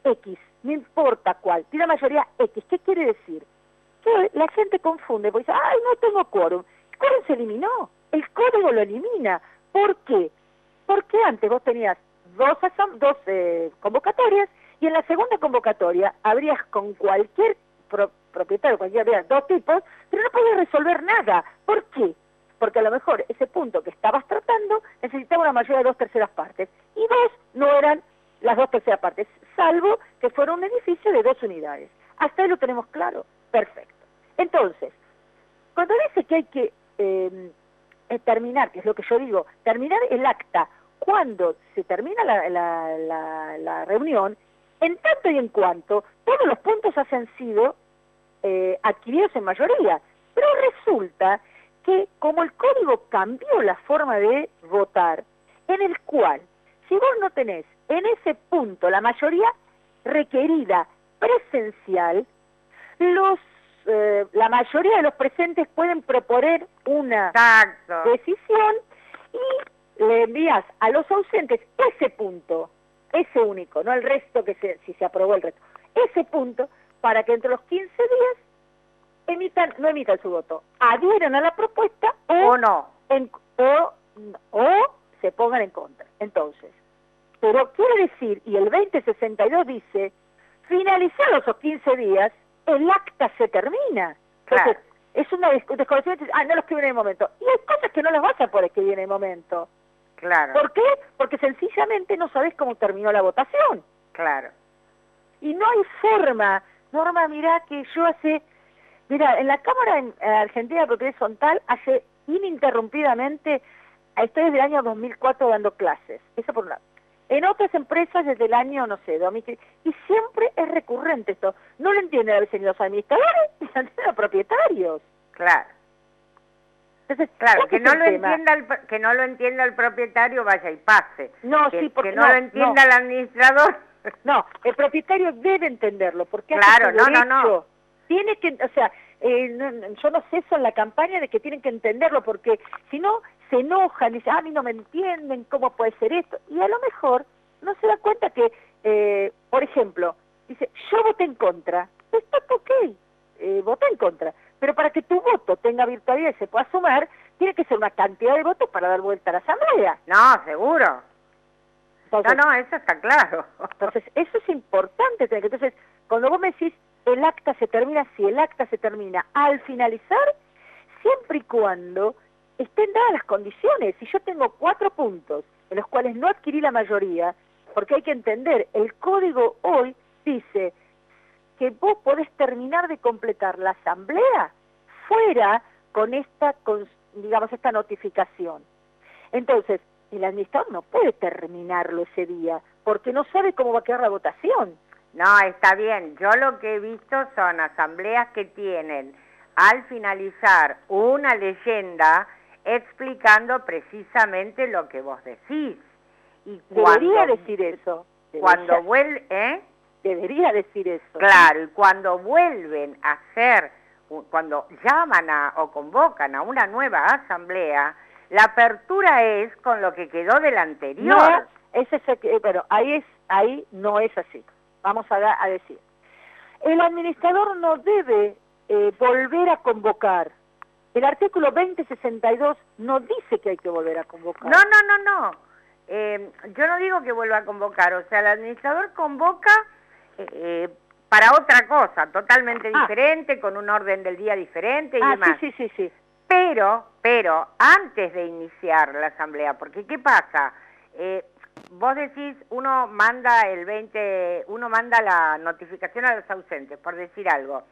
X, no importa cuál, tiene una mayoría X. ¿Qué quiere decir? Que la gente confunde, porque dice, ay, no tengo quórum. El quórum se eliminó el código lo elimina. ¿Por qué? Porque antes vos tenías dos, dos eh, convocatorias y en la segunda convocatoria habrías con cualquier propietario, cualquiera había dos tipos, pero no podías resolver nada. ¿Por qué? Porque a lo mejor ese punto que estabas tratando necesitaba una mayoría de dos terceras partes y dos no eran las dos terceras partes, salvo que fuera un edificio de dos unidades. Hasta ahí lo tenemos claro. Perfecto. Entonces, cuando dice que hay que eh, terminar, que es lo que yo digo, terminar el acta cuando se termina la, la, la, reunión en tanto y en cuanto todos los puntos hacen sido eh, adquiridos en mayoría. Pero resulta que como el código cambió la forma de votar, en el cual, si vos no tenés en ese punto la mayoría requerida presencial, los eh, la mayoría de los presentes pueden proponer una decisión y le envías a los ausentes ese punto, ese único, no el resto que se, si se aprobó el resto, ese punto para que entre los 15 días emitan, no emitan su voto, adhieran a la propuesta o, no, o, o se pongan en contra. Entonces, pero quiere decir, y el 2062 dice, finalizados esos 15 días, el acta se termina. Entonces, es una desconocimiento, ah, no lo escriben en el momento. Y hay cosas que no las vas a poder escribir en el momento.
Claro.
¿Por qué? Porque sencillamente no sabes cómo terminó la votación.
Claro.
Y no hay forma. Norma, mira que yo hace... Mira, en la Cámara en, Argentina de Propiedad Horizontal hace ininterrumpidamente, estoy desde el año 2004 dando clases. Eso por un lado en otras empresas desde el año, no sé, 2000, y siempre es recurrente esto. No lo entienden a veces ni los administradores ni los propietarios.
Claro. Entonces, claro, que no, lo entienda el, que no lo entienda el propietario, vaya y pase.
No, sí, porque
que no, lo entienda el administrador.
No, el propietario debe entenderlo, porque
claro, no, no, no.
Tiene que, o sea, eh, yo no sé eso en la campaña de que tienen que entenderlo, porque si no, se enojan, dicen, ah, a mí no me entienden, ¿cómo puede ser esto? Y a lo mejor no se da cuenta que, eh, por ejemplo, dice, yo voté en contra, está ok, eh, voté en contra, pero para que tu voto tenga virtualidad y se pueda sumar, tiene que ser una cantidad de votos para dar vuelta a la asamblea.
No, seguro. no, no, eso está claro.
entonces, eso es importante. Entonces, cuando vos me decís, el acta se termina, si el acta se termina al finalizar, siempre y cuando estén dadas las condiciones. Si yo tengo cuatro puntos en los cuales no adquirí la mayoría, porque hay que entender, el código hoy dice que vos podés terminar de completar la asamblea fuera con esta, con, digamos, esta notificación. Entonces, el administrador no puede terminarlo ese día, porque no sabe cómo va a quedar la votación.
No, está bien. Yo lo que he visto son asambleas que tienen al finalizar una leyenda explicando precisamente lo que vos decís.
Y Debería decir eso.
cuando vuelve, ¿eh?
Debería decir eso.
Claro, y cuando vuelven a hacer, cuando llaman a, o convocan a una nueva asamblea, la apertura es con lo que quedó del anterior.
No, es ese, pero ahí, es, ahí no es así. Vamos a, a decir. El administrador no debe eh, volver a convocar el artículo 2062 no dice que hay que volver a convocar.
No, no, no, no. Eh, yo no digo que vuelva a convocar. O sea, el administrador convoca eh, eh, para otra cosa, totalmente ah. diferente, con un orden del día diferente y
ah,
demás.
Sí, sí, sí, sí.
Pero, pero, antes de iniciar la asamblea, porque ¿qué pasa? vos decís, uno manda el 20, uno manda la notificación a los ausentes, por decir algo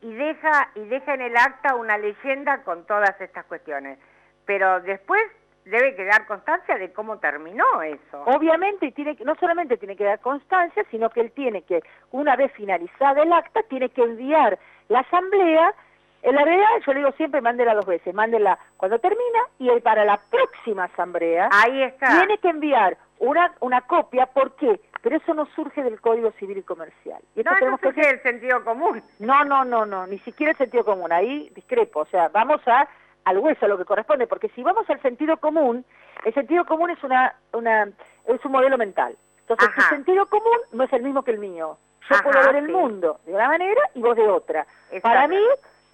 y deja, y deja en el acta una leyenda con todas estas cuestiones. Pero después debe quedar constancia de cómo terminó eso.
Obviamente, tiene no solamente tiene que dar constancia, sino que él tiene que, una vez finalizada el acta, tiene que enviar la asamblea. En la realidad, yo le digo siempre, mándela dos veces, mándela cuando termina y para la próxima asamblea.
Ahí está.
Tiene que enviar una, una copia, ¿por qué? Pero eso no surge del Código Civil y Comercial.
Y no, no surge del sentido común.
No, no, no, no, ni siquiera el sentido común. Ahí discrepo. O sea, vamos a al hueso, a lo que corresponde, porque si vamos al sentido común, el sentido común es una, una es un modelo mental. Entonces, el sentido común no es el mismo que el mío. Yo puedo ver el mundo de una manera y vos de otra. Para mí,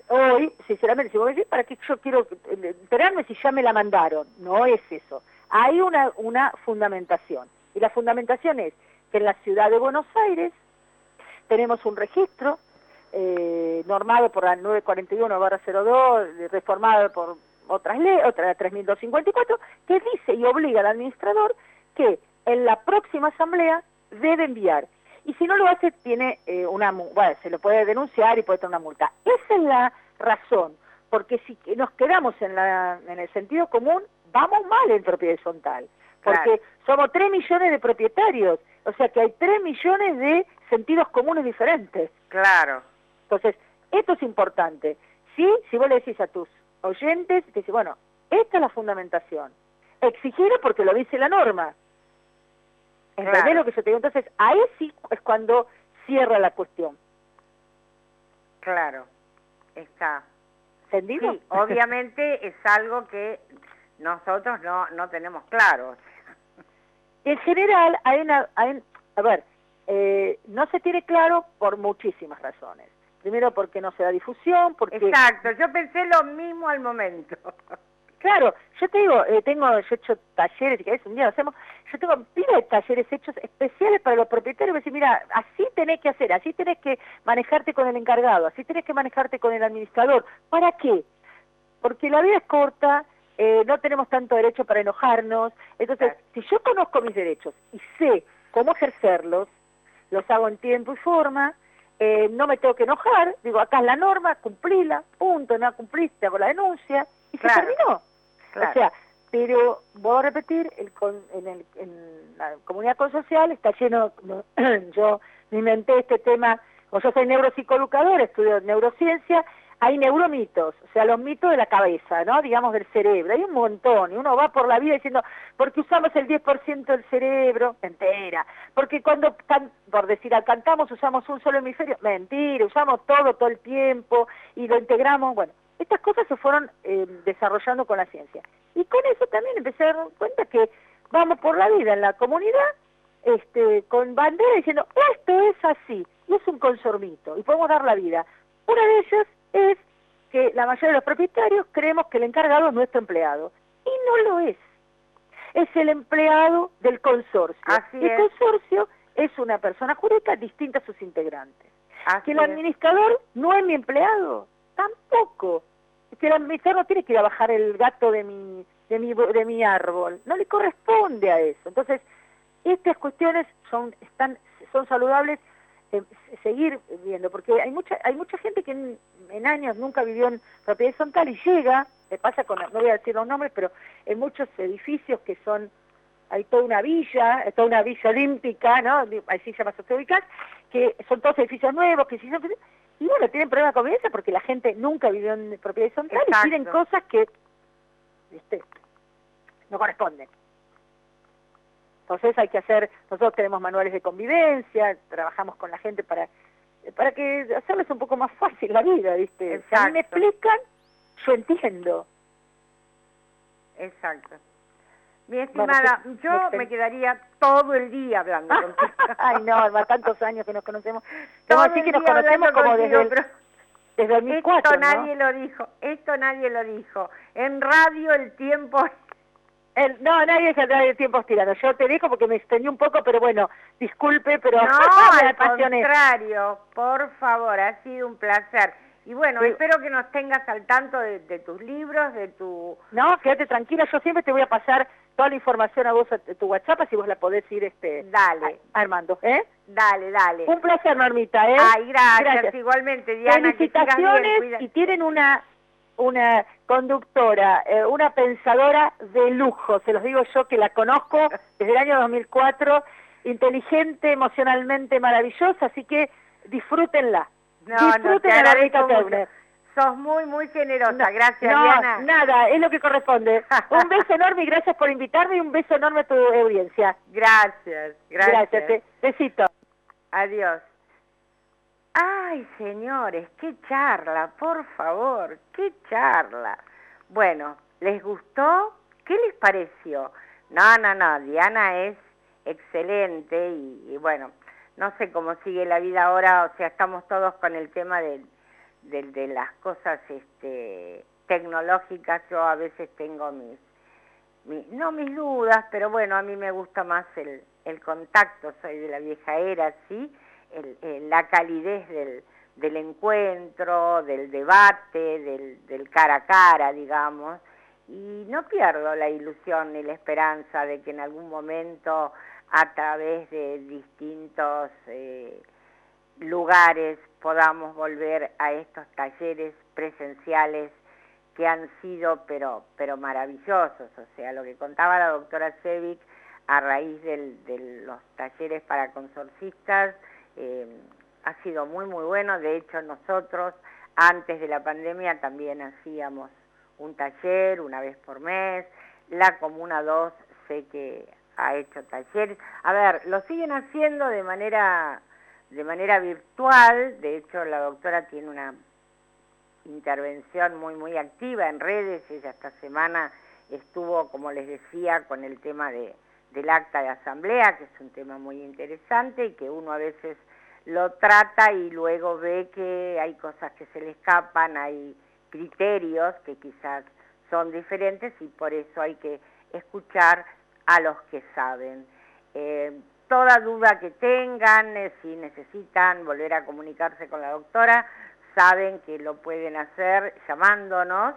hoy, sinceramente, si vos me decís, ¿para qué yo quiero enterarme si ya me la mandaron? No es eso. Hay una, una fundamentación. Y la fundamentación es que en la ciudad de Buenos Aires tenemos un registro eh, normado por la 941-02, reformado por otras leyes, otra 3254, que dice y obliga al administrador que en la próxima asamblea debe enviar. Y si no lo hace, tiene eh, una, bueno, se lo puede denunciar y puede tener una multa. Esa es la razón, porque si nos quedamos en, la, en el sentido común, vamos mal en propiedad horizontal porque somos 3 millones de propietarios, o sea que hay 3 millones de sentidos comunes diferentes.
Claro.
Entonces, esto es importante. Sí, si vos le decís a tus oyentes, te dices, bueno, esta es la fundamentación. Exigirlo porque lo dice la norma. ¿Entendés lo que yo te digo? Entonces, ahí sí es cuando cierra la cuestión.
Claro, está.
¿Entendido?
Sí, obviamente es algo que nosotros no, no tenemos claro.
En general, hay una, hay, a ver, eh, no se tiene claro por muchísimas razones. Primero porque no se da difusión, porque...
Exacto, yo pensé lo mismo al momento.
Claro, yo te digo, eh, tengo, yo he hecho talleres, que es un día lo hacemos, yo tengo pila de talleres hechos especiales para los propietarios, decir, mira, así tenés que hacer, así tenés que manejarte con el encargado, así tenés que manejarte con el administrador. ¿Para qué? Porque la vida es corta, eh, no tenemos tanto derecho para enojarnos, entonces, si yo conozco mis derechos y sé cómo ejercerlos, los hago en tiempo y forma, eh, no me tengo que enojar, digo, acá es la norma, cumplila, punto, no cumpliste, hago la denuncia, y se terminó. O sea, pero voy a repetir, el, en, el, en la comunidad consocial está lleno, yo me inventé este tema, como yo soy neuropsicoeducador, estudio neurociencia, hay neuromitos, o sea, los mitos de la cabeza, ¿no? Digamos del cerebro, hay un montón, y uno va por la vida diciendo, porque usamos el 10% del cerebro, mentira, porque cuando, por decir, cantamos usamos un solo hemisferio, mentira, usamos todo, todo el tiempo, y lo integramos, bueno, estas cosas se fueron eh, desarrollando con la ciencia. Y con eso también empecé a dar cuenta que vamos por la vida en la comunidad este, con bandera diciendo, esto es así, y es un consormito, y podemos dar la vida. Una de ellas es que la mayoría de los propietarios creemos que el encargado es nuestro empleado, y no lo es. Es el empleado del consorcio. el consorcio es una persona jurídica distinta a sus integrantes. que el administrador no es mi empleado, tampoco. Que el administrador no tiene que ir a bajar el gato de mi, de mi, de mi árbol, no le corresponde a eso. Entonces, estas cuestiones son, están, son saludables seguir viendo, porque hay mucha, hay mucha gente que en, años nunca vivió en propiedad horizontal y llega, me pasa con, no voy a decir los nombres, pero en muchos edificios que son, hay toda una villa, toda una villa olímpica, ¿no? Hay sillas más ubicas, que son todos edificios nuevos, que sí son y bueno, tienen problemas de convivencia porque la gente nunca vivió en propiedad horizontal y piden cosas que no corresponden. Entonces hay que hacer, nosotros tenemos manuales de convivencia, trabajamos con la gente para para que hacerles un poco más fácil la vida, ¿viste? Si a mí me explican, yo entiendo.
Exacto. Mi estimada, yo me quedaría todo el día hablando contigo.
Ay, no, va tantos años que nos conocemos. Todo así que nos conocemos como desde el, desde 2004,
Esto nadie lo dijo, esto nadie lo dico. En radio el tiempo...
El, no, nadie se de tiempos tirados. Yo te digo porque me extendí un poco, pero bueno, disculpe, pero...
No, al contrario, por favor, ha sido un placer. Y bueno, espero que nos tengas al tanto de, tus libros, de tu...
No, quédate tranquila, yo siempre te voy a pasar toda la información a vos, a tu WhatsApp, así vos la podés ir este,
dale.
armando, ¿eh?
Dale, dale.
Un placer, Normita, ¿eh?
Ay, gracias, igualmente, Diana.
Felicitaciones y tienen una una conductora, eh, una pensadora de lujo, se los digo yo que la conozco desde el año 2004, inteligente, emocionalmente maravillosa, así que disfrútenla.
No, no, te agradezco mucho. Sos muy, muy generosa. Gracias,
no, nada, es lo que corresponde. un beso enorme y gracias por invitarme y un beso enorme a tu audiencia.
Gracias, gracias. Gracias,
besito.
Adiós. Ay, señores, qué charla, por favor, qué charla. Bueno, ¿les gustó? ¿Qué les pareció? No, no, no, Diana es excelente y bueno, no sé cómo sigue la vida ahora, o sea, estamos todos con el tema de, de, las cosas este, tecnológicas, yo a veces tengo mis, no mis dudas, pero bueno, a mí me gusta más el, el contacto, soy de la vieja era, ¿sí? El, la calidez del, del encuentro, del debate, del, cara a cara, digamos, y no pierdo la ilusión ni la esperanza de que en algún momento a través de distintos eh, lugares podamos volver a estos talleres presenciales que han sido pero, pero maravillosos. O sea, lo que contaba la doctora Sevic a raíz de los talleres para consorcistas. Eh, ha sido muy, muy bueno. De hecho, nosotros antes de la pandemia también hacíamos un taller una vez por mes. La Comuna 2 sé que ha hecho talleres. A ver, lo siguen haciendo de manera, de manera virtual. De hecho, la doctora tiene una intervención muy, muy activa en redes. Ella esta semana estuvo, como les decía, con el tema de, del acta de asamblea, que es un tema muy interesante y que uno a veces lo trata y luego ve que hay cosas que se le escapan, hay criterios que quizás son diferentes y por eso hay que escuchar a los que saben. Eh, toda duda que tengan, eh, si necesitan volver a comunicarse con la doctora, saben que lo pueden hacer llamándonos.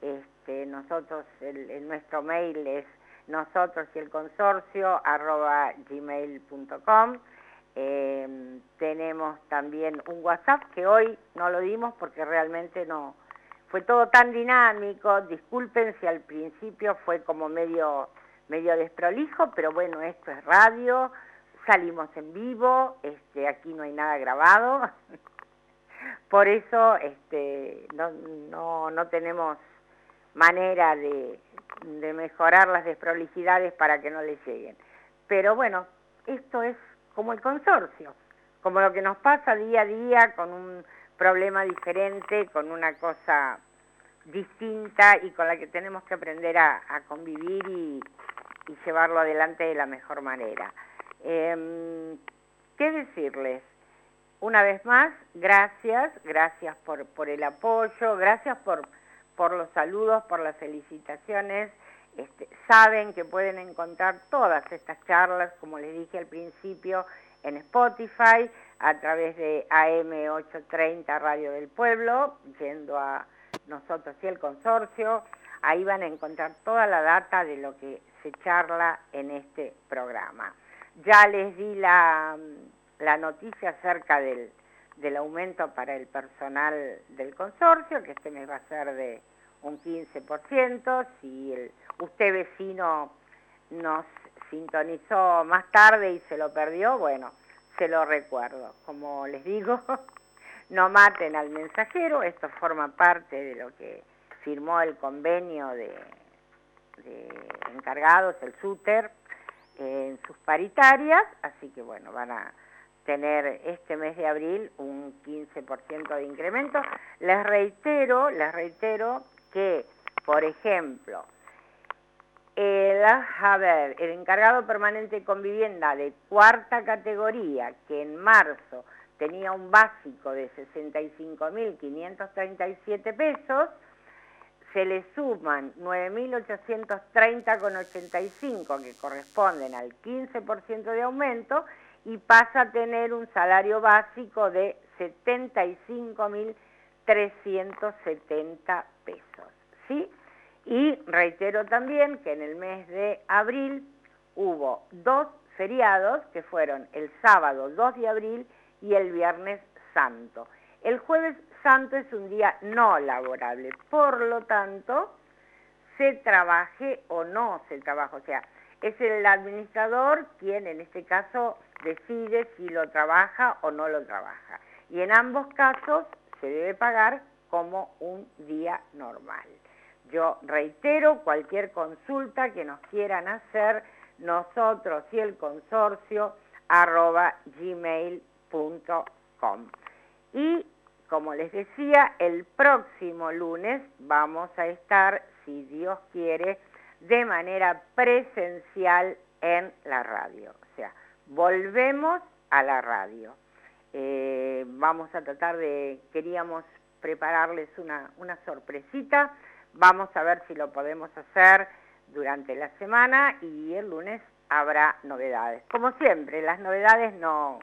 Este, nosotros, el, nuestro mail es nosotros y el consorcio arroba gmail.com. Em, tenemos también un WhatsApp que hoy no lo dimos porque realmente no fue todo tan dinámico. Disculpen si al principio fue como medio medio desprolijo, pero bueno, esto es radio, salimos en vivo, este, aquí no hay nada grabado. Por eso este, no, no, no tenemos manera de, de mejorar las desprolijidades para que no les lleguen. Pero bueno, esto es como el consorcio, como lo que nos pasa día a día con un problema diferente, con una cosa distinta y con la que tenemos que aprender a, convivir y, llevarlo adelante de la mejor manera. Em, ¿Qué decirles? Una vez más, gracias, gracias por, el apoyo, gracias por los saludos, por las felicitaciones. Este, saben que pueden encontrar todas estas charlas, como les dije al principio, en Spotify, a través de AM830 Radio del Pueblo, yendo a nosotros y el consorcio. Ahí van a encontrar toda la data de lo que se charla en este programa. Ya les di la, la noticia acerca del, del aumento para el personal del consorcio, que este mes va a ser de un 15%. Si el, usted vecino nos sintonizó más tarde y se lo perdió, bueno, se lo recuerdo. Como les digo, no maten al mensajero, esto forma parte de lo que firmó el convenio de, encargados, el SUTER, en sus paritarias, así que bueno, van a tener este mes de abril un 15% de incremento. Les reitero, les reitero que, por ejemplo, el, encargado permanente con vivienda de cuarta categoría, que en marzo tenía un básico de 65.537 pesos, se le suman 9.830,85 que corresponden al 15% de aumento y pasa a tener un salario básico de 75.370 pesos. ¿Sí? Y reitero también que en el mes de abril hubo dos feriados que fueron el sábado 2 de abril y el viernes santo. El jueves santo es un día no laborable, por lo tanto, se trabaje o no se trabaja, o sea, es el administrador quien en este caso decide si lo trabaja o no lo trabaja. Y en ambos casos se debe pagar como un día normal. Yo reitero cualquier consulta que nos quieran hacer nosotros y el consorcio arroba gmail.com. Y como les decía, el próximo lunes vamos a estar, si Dios quiere, de manera presencial en la radio. O sea, volvemos a la radio. Eh, vamos a tratar de, queríamos prepararles una, una sorpresita Vamos a ver si lo podemos hacer durante la semana y el lunes habrá novedades. Como siempre, las novedades no,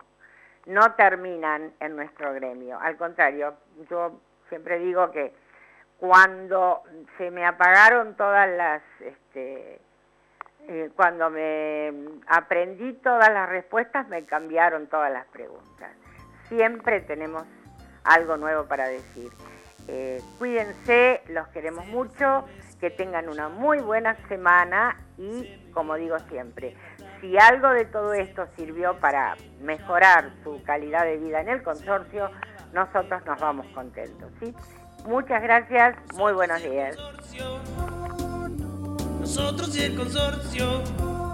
no terminan en nuestro gremio. Al contrario, yo siempre digo que cuando se me apagaron todas las, este, eh, cuando me aprendí todas las respuestas, me cambiaron todas las preguntas. Siempre tenemos algo nuevo para decir. Eh, cuídense, los queremos mucho, que tengan una muy buena semana y, como digo siempre, si algo de todo esto sirvió para mejorar su calidad de vida en el consorcio, nosotros nos vamos contentos. ¿sí? Muchas gracias, muy buenos días.
Nosotros y el consorcio.